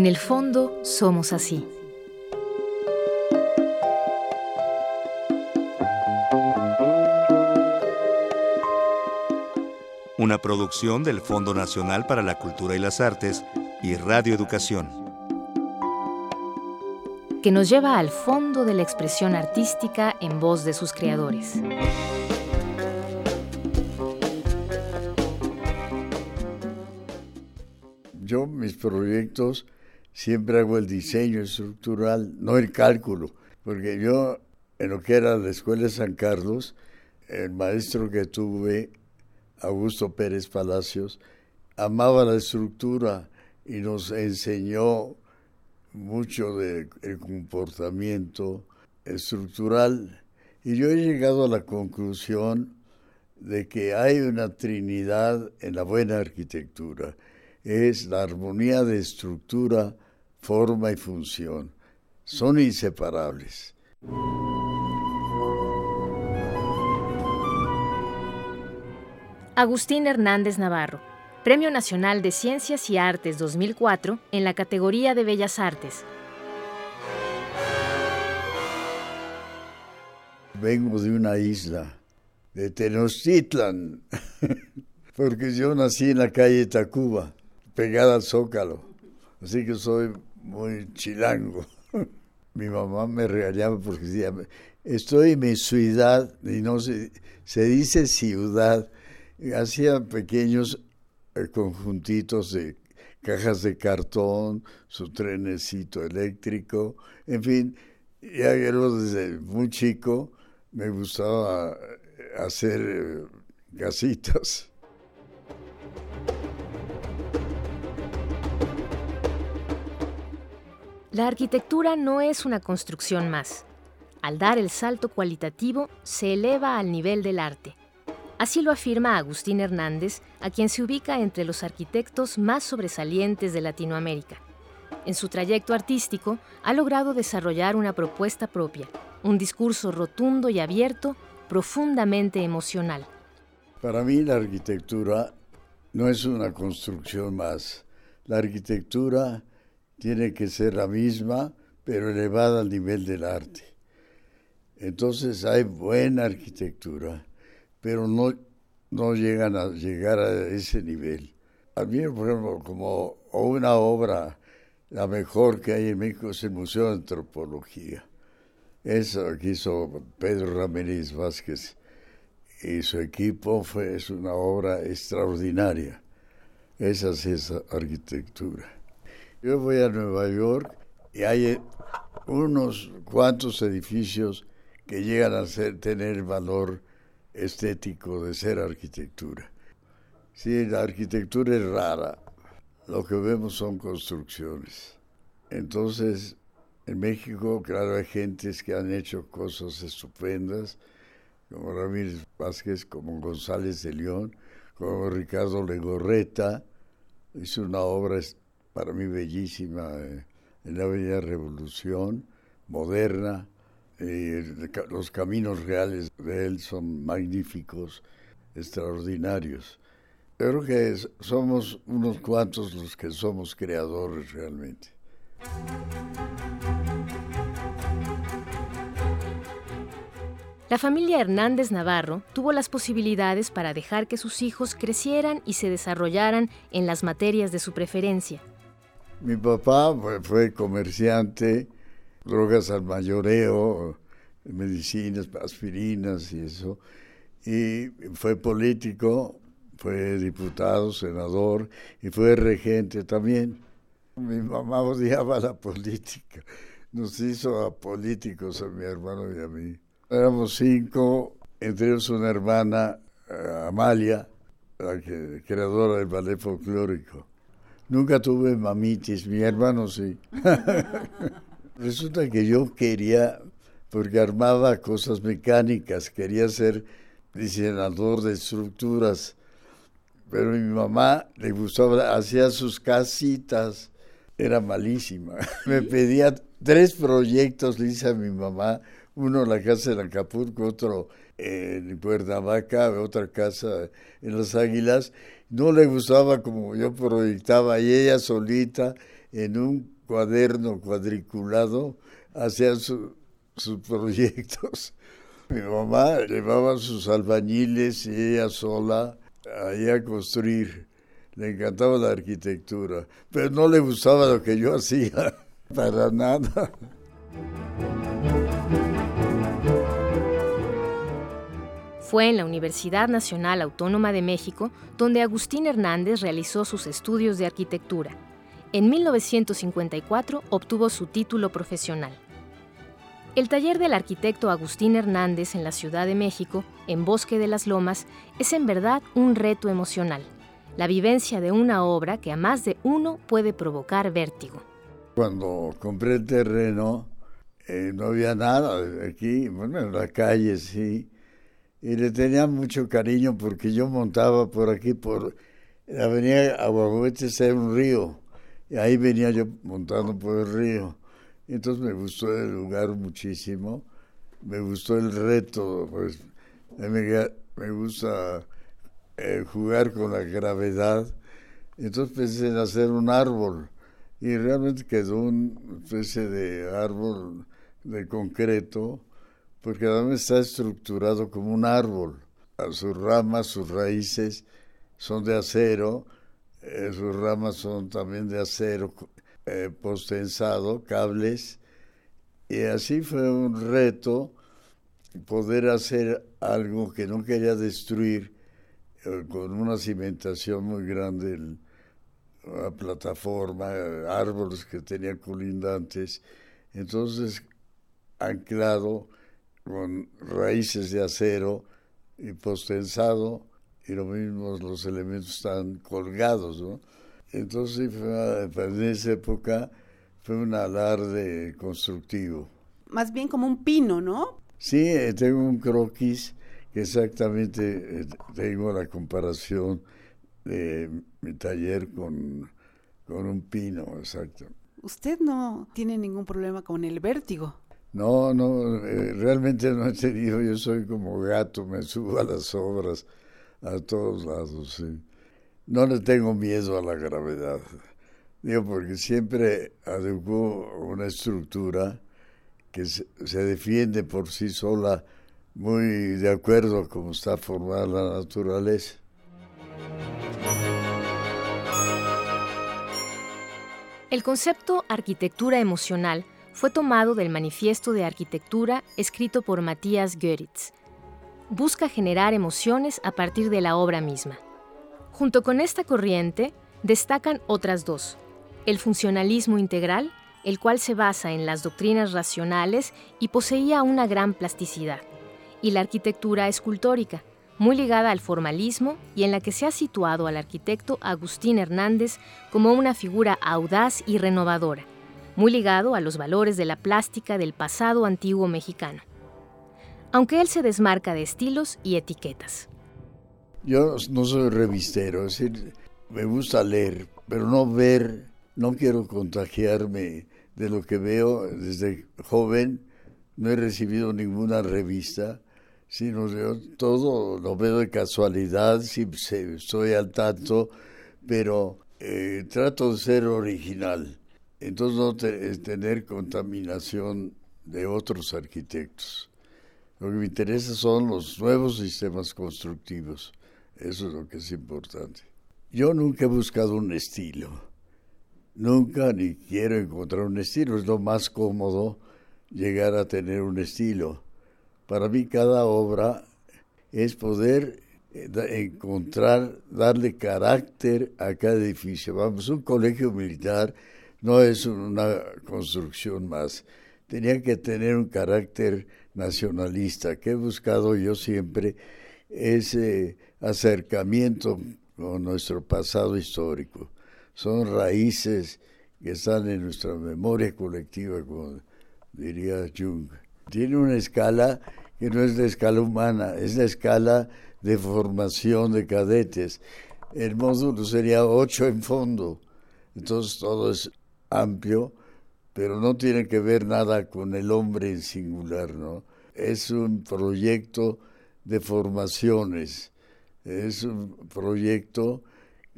En el fondo somos así. Una producción del Fondo Nacional para la Cultura y las Artes y Radio Educación. Que nos lleva al fondo de la expresión artística en voz de sus creadores. Yo mis proyectos siempre hago el diseño estructural, no el cálculo, porque yo en lo que era la Escuela de San Carlos, el maestro que tuve, Augusto Pérez Palacios, amaba la estructura y nos enseñó mucho del comportamiento estructural. Y yo he llegado a la conclusión de que hay una trinidad en la buena arquitectura es la armonía de estructura, forma y función. Son inseparables. Agustín Hernández Navarro, Premio Nacional de Ciencias y Artes 2004 en la categoría de Bellas Artes. Vengo de una isla, de Tenochtitlan, porque yo nací en la calle Tacuba pegada al zócalo. Así que soy muy chilango. Mi mamá me regañaba porque decía, estoy en mi ciudad, y no se, se dice ciudad. Hacía pequeños eh, conjuntitos de cajas de cartón, su trenecito eléctrico, en fin, ya yo desde muy chico me gustaba hacer eh, casitas. La arquitectura no es una construcción más. Al dar el salto cualitativo, se eleva al nivel del arte. Así lo afirma Agustín Hernández, a quien se ubica entre los arquitectos más sobresalientes de Latinoamérica. En su trayecto artístico, ha logrado desarrollar una propuesta propia, un discurso rotundo y abierto, profundamente emocional. Para mí la arquitectura no es una construcción más. La arquitectura tiene que ser la misma, pero elevada al nivel del arte. Entonces hay buena arquitectura, pero no, no llegan a llegar a ese nivel. A mí, por ejemplo, como una obra, la mejor que hay en México es el Museo de Antropología. Eso que hizo Pedro Ramírez Vázquez y su equipo fue, es una obra extraordinaria. Esa es arquitectura. Yo voy a Nueva York y hay unos cuantos edificios que llegan a ser, tener valor estético de ser arquitectura. Sí, la arquitectura es rara, lo que vemos son construcciones. Entonces, en México, claro, hay gentes que han hecho cosas estupendas, como Ramírez Vázquez, como González de León, como Ricardo Legorreta, hizo una obra para mí bellísima, eh, en la Avenida Revolución, moderna. los caminos reales de él son magníficos, extraordinarios. creo que somos unos cuantos los que somos creadores realmente. La familia Hernández Navarro tuvo las posibilidades para dejar que sus hijos crecieran y se desarrollaran en las materias de su preferencia. Mi papá fue comerciante, drogas al mayoreo, medicinas, aspirinas y eso. Y fue político, fue diputado, senador y fue regente también. Mi mamá odiaba la política, nos hizo a políticos a mi hermano y a mí. Éramos cinco, entre ellos una hermana, eh, Amalia, la creadora del ballet folclórico. Nunca tuve mamitis, mi hermano sí. Resulta que yo quería, porque armaba cosas mecánicas, quería ser diseñador de estructuras, pero mi mamá le gustaba, hacía sus casitas, era malísima. Me pedía tres proyectos, le hice a mi mamá, uno en la casa de Acapulco, otro en Vaca, otra casa en Las Águilas, no le gustaba como yo proyectaba y ella solita en un cuaderno cuadriculado hacían sus proyectos. Mi mamá llevaba sus albañiles y ella sola ahí a construir. Le encantaba la arquitectura, pero no le gustaba lo que yo hacía, para nada. Fue en la Universidad Nacional Autónoma de México donde Agustín Hernández realizó sus estudios de arquitectura. En 1954 obtuvo su título profesional. El taller del arquitecto Agustín Hernández en la Ciudad de México, en Bosque de las Lomas, es en verdad un reto emocional, la vivencia de una obra que a más de uno puede provocar vértigo. Cuando compré el terreno, eh, no había nada aquí, bueno, en la calle sí, y le tenía mucho cariño porque yo montaba por aquí, por la avenida Aguahuetes, era un río, y ahí venía yo montando por el río. Entonces me gustó el lugar muchísimo, me gustó el reto, pues me, gusta eh, jugar con la gravedad. Entonces pensé en hacer un árbol y realmente quedó una especie de árbol de concreto porque además está estructurado como un árbol. Sus ramas, sus raíces son de acero, eh, sus ramas son también de acero eh, postensado, cables, y así fue un reto poder hacer algo que no quería destruir eh, con una cimentación muy grande, una plataforma, árboles que tenían colindantes, entonces anclado con raíces de acero y postensado, y lo mismo los elementos están colgados, ¿no? Entonces, en esa época fue un alarde constructivo. Más bien como un pino, ¿no? Sí, eh, tengo un croquis que exactamente eh, tengo la comparación de mi taller con, con un pino, exacto. Usted no tiene ningún problema con el vértigo. No, no, eh, realmente no he tenido, yo soy como gato, me subo a las obras a todos lados, sí. No le tengo miedo a la gravedad, digo, porque siempre adecuó una estructura que se, se defiende por sí sola, muy de acuerdo a cómo está formada la naturaleza. El concepto arquitectura emocional fue tomado del Manifiesto de Arquitectura escrito por Matías Goeritz. Busca generar emociones a partir de la obra misma. Junto con esta corriente, destacan otras dos. El funcionalismo integral, el cual se basa en las doctrinas racionales y poseía una gran plasticidad, y la arquitectura escultórica, muy ligada al formalismo y en la que se ha situado al arquitecto Agustín Hernández como una figura audaz y renovadora, muy ligado a los valores de la plástica del pasado antiguo mexicano, aunque él se desmarca de estilos y etiquetas. Yo no soy revistero, es decir, me gusta leer, pero no ver, no quiero contagiarme de lo que veo desde joven, no he recibido ninguna revista, sino yo todo lo veo de casualidad, si estoy al tanto, pero eh, trato de ser original entonces no tener contaminación de otros arquitectos. Lo que me interesa son los nuevos sistemas constructivos. Eso es lo que es importante. Yo nunca he buscado un estilo. Nunca ni quiero encontrar un estilo. Es lo más cómodo llegar a tener un estilo. Para mí cada obra es poder eh, encontrar, darle carácter a cada edificio. Vamos, un colegio militar no es una construcción más. Tenía que tener un carácter nacionalista, que he buscado yo siempre ese acercamiento con nuestro pasado histórico. Son raíces que están en nuestra memoria colectiva, como diría Jung. Tiene una escala que no es la escala humana, es la escala de formación de cadetes. El módulo sería ocho en fondo. Entonces todo es amplio, pero no tiene que ver nada con el hombre en singular, ¿no? Es un proyecto de formaciones, es un proyecto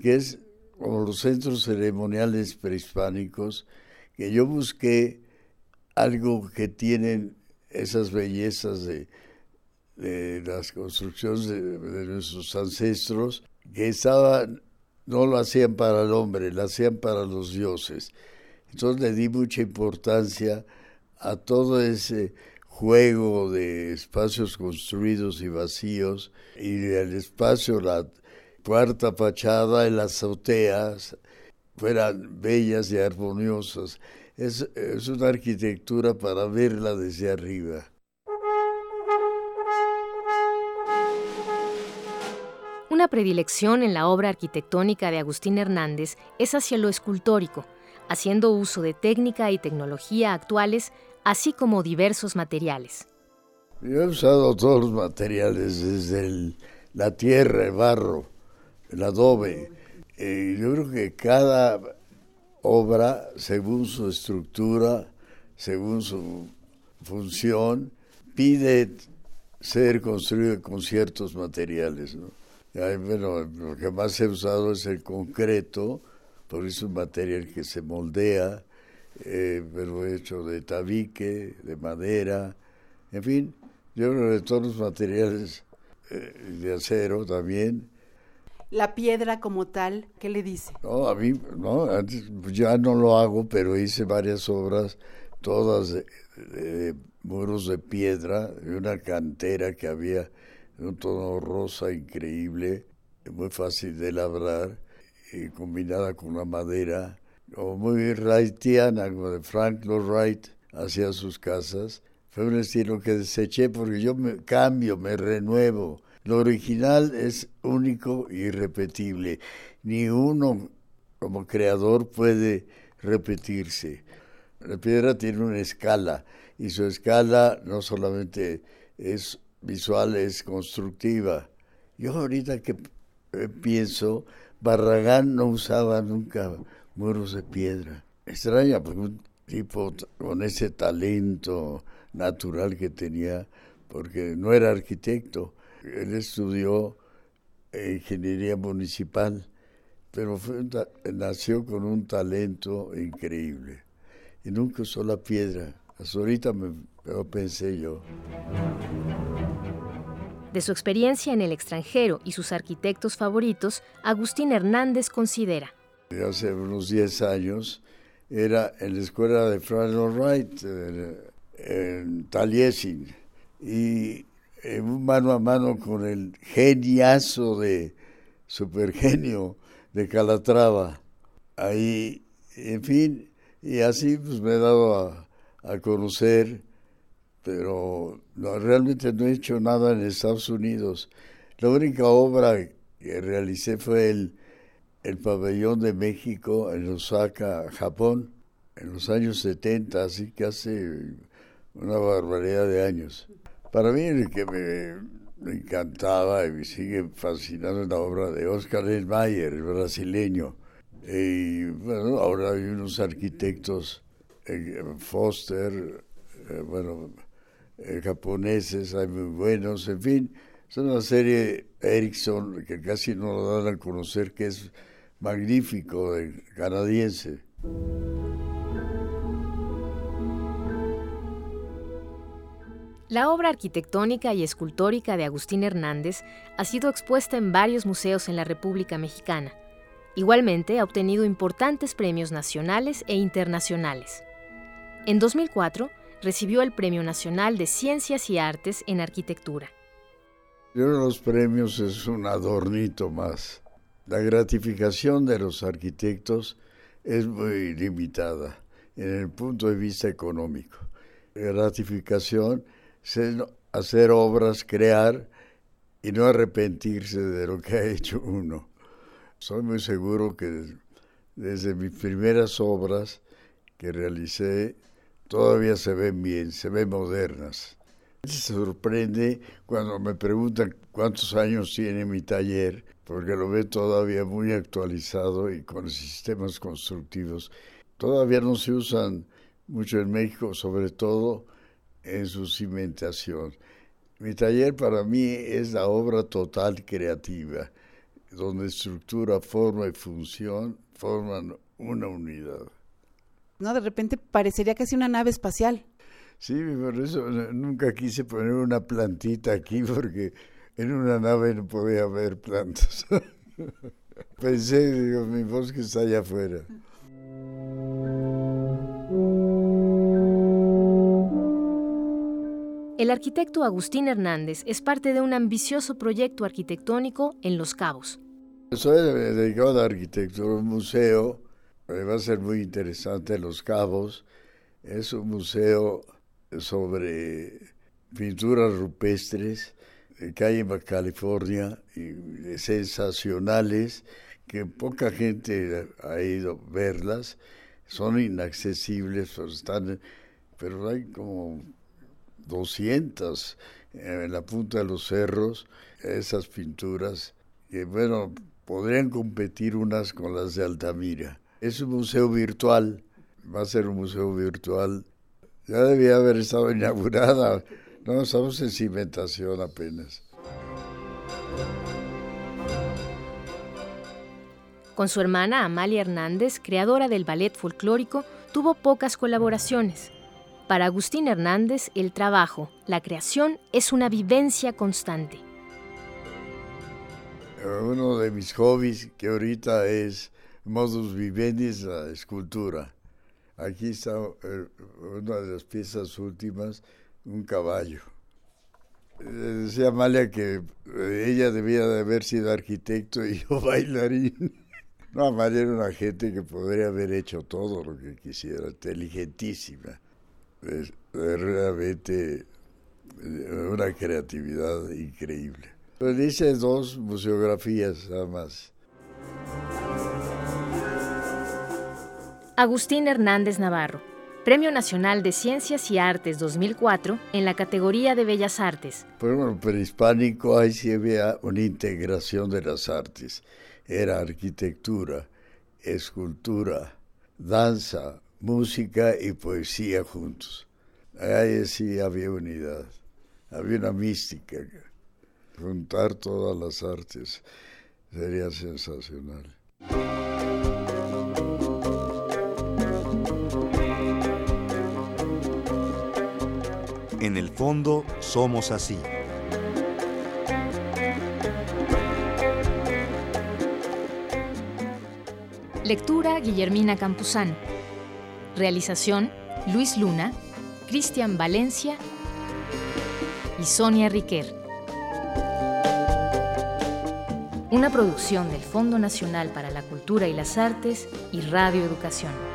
que es como los centros ceremoniales prehispánicos, que yo busqué algo que tienen esas bellezas de, las construcciones de, nuestros ancestros, que estaban, no lo hacían para el hombre, lo hacían para los dioses. Entonces le di mucha importancia a todo ese juego de espacios construidos y vacíos y el espacio, la cuarta fachada en las azoteas fueran bellas y armoniosas. Es, es una arquitectura para verla desde arriba. Una predilección en la obra arquitectónica de Agustín Hernández es hacia lo escultórico, haciendo uso de técnica y tecnología actuales, así como diversos materiales. Yo he usado todos los materiales, desde la tierra, el barro, el adobe. Eh, yo creo que cada obra, según su estructura, según su función, pide ser construida con ciertos materiales. Bueno, lo que más he usado es el concreto, porque es un material que se moldea, eh, pero hecho de tabique, de madera, en fin, yo creo de todos los materiales eh, de acero también. La piedra como tal, ¿qué le dice? No, a mí, no, ya no lo hago, pero hice varias obras, todas de, muros de piedra, de una cantera que había de un tono rosa increíble, muy fácil de labrar y combinada con la madera, o muy wrightiana, como de Frank Lloyd Wright hacía sus casas. Fue un estilo que deseché porque yo me cambio, me renuevo. Lo original es único y irrepetible. Ni uno como creador puede repetirse. La piedra tiene una escala y su escala no solamente es visual, es constructiva. Yo ahorita que pienso, Barragán no usaba nunca muros de piedra. Extraña, porque un tipo con ese talento natural que tenía, porque no era arquitecto, él estudió ingeniería municipal, pero nació con un talento increíble. Y nunca usó la piedra. Hasta ahorita me, lo pensé yo. De su experiencia en el extranjero y sus arquitectos favoritos, Agustín Hernández considera. Hace unos 10 años era en la escuela de Frank Wright, en Taliesin, y en un mano a mano con el geniazo de supergenio de Calatrava. Ahí, en fin, y así pues me he dado a, a conocer pero no, realmente no he hecho nada en Estados Unidos. La única obra que realicé fue el, el pabellón de México en Osaka, Japón, en los años 70, así que hace una barbaridad de años. Para mí el que me, encantaba y me sigue fascinando la obra de Oscar Mayer, el brasileño. Y bueno, ahora hay unos arquitectos, eh, Foster, eh, bueno, eh, japoneses, hay buenos, en fin, es una serie Ericsson que casi no lo dan a conocer, que es magnífico, canadiense. La obra arquitectónica y escultórica de Agustín Hernández ha sido expuesta en varios museos en la República Mexicana. Igualmente ha obtenido importantes premios nacionales e internacionales. En 2004, recibió el Premio Nacional de Ciencias y Artes en Arquitectura. Yo los premios es un adornito más. La gratificación de los arquitectos es muy limitada en el punto de vista económico. La gratificación es hacer obras, crear y no arrepentirse de lo que ha hecho uno. Soy muy seguro que desde mis primeras obras que realicé todavía se ven bien, se ven modernas. Se sorprende cuando me preguntan cuántos años tiene mi taller, porque lo ve todavía muy actualizado y con sistemas constructivos. Todavía no se usan mucho en México, sobre todo en su cimentación. Mi taller para mí es la obra total creativa. donde estructura, forma y función forman una unidad. ¿No? De repente parecería casi una nave espacial. Sí, por eso nunca quise poner una plantita aquí porque en una nave no podía haber plantas. Pensé, digo, mi bosque está allá afuera. El arquitecto Agustín Hernández es parte de un ambicioso proyecto arquitectónico en Los Cabos. Soy dedicado a la arquitectura, un museo, va a ser muy interesante Los Cabos. Es un museo sobre pinturas rupestres que hay en California, sensacionales, que poca gente ha ido a verlas, son inaccesibles, están, pero hay como 200 en la punta de los cerros, esas pinturas, que bueno, podrían competir unas con las de Altamira. Es un museo virtual, va a ser un museo virtual. Ya debía haber estado inaugurada, no, estamos en cimentación apenas. Con su hermana Amalia Hernández, creadora del ballet folclórico, tuvo pocas colaboraciones. Para Agustín Hernández, el trabajo, la creación, es una vivencia constante. Uno de mis hobbies que ahorita es modus vivendi, la escultura. Aquí está eh, una de las piezas últimas, un caballo. Decía Amalia que eh, ella debía de haber sido arquitecto y yo bailarín. No, Amalia era una gente que podría haber hecho todo lo que quisiera, inteligentísima. Es realmente eh, una creatividad increíble. Pues hice dos museografías nada más. Agustín Hernández Navarro, Premio Nacional de Ciencias y Artes 2004 en la categoría de Bellas Artes. Pues bueno, prehispánico ahí sí había una integración de las artes. Era arquitectura, escultura, danza, música y poesía juntos. Ahí sí había unidad, había una mística. Juntar todas las artes sería sensacional. En el fondo somos así. Lectura Guillermina Campuzano. Realización Luis Luna, Cristian Valencia y Sonia Riquer. Una producción del Fondo Nacional para la Cultura y las Artes y Radio Educación.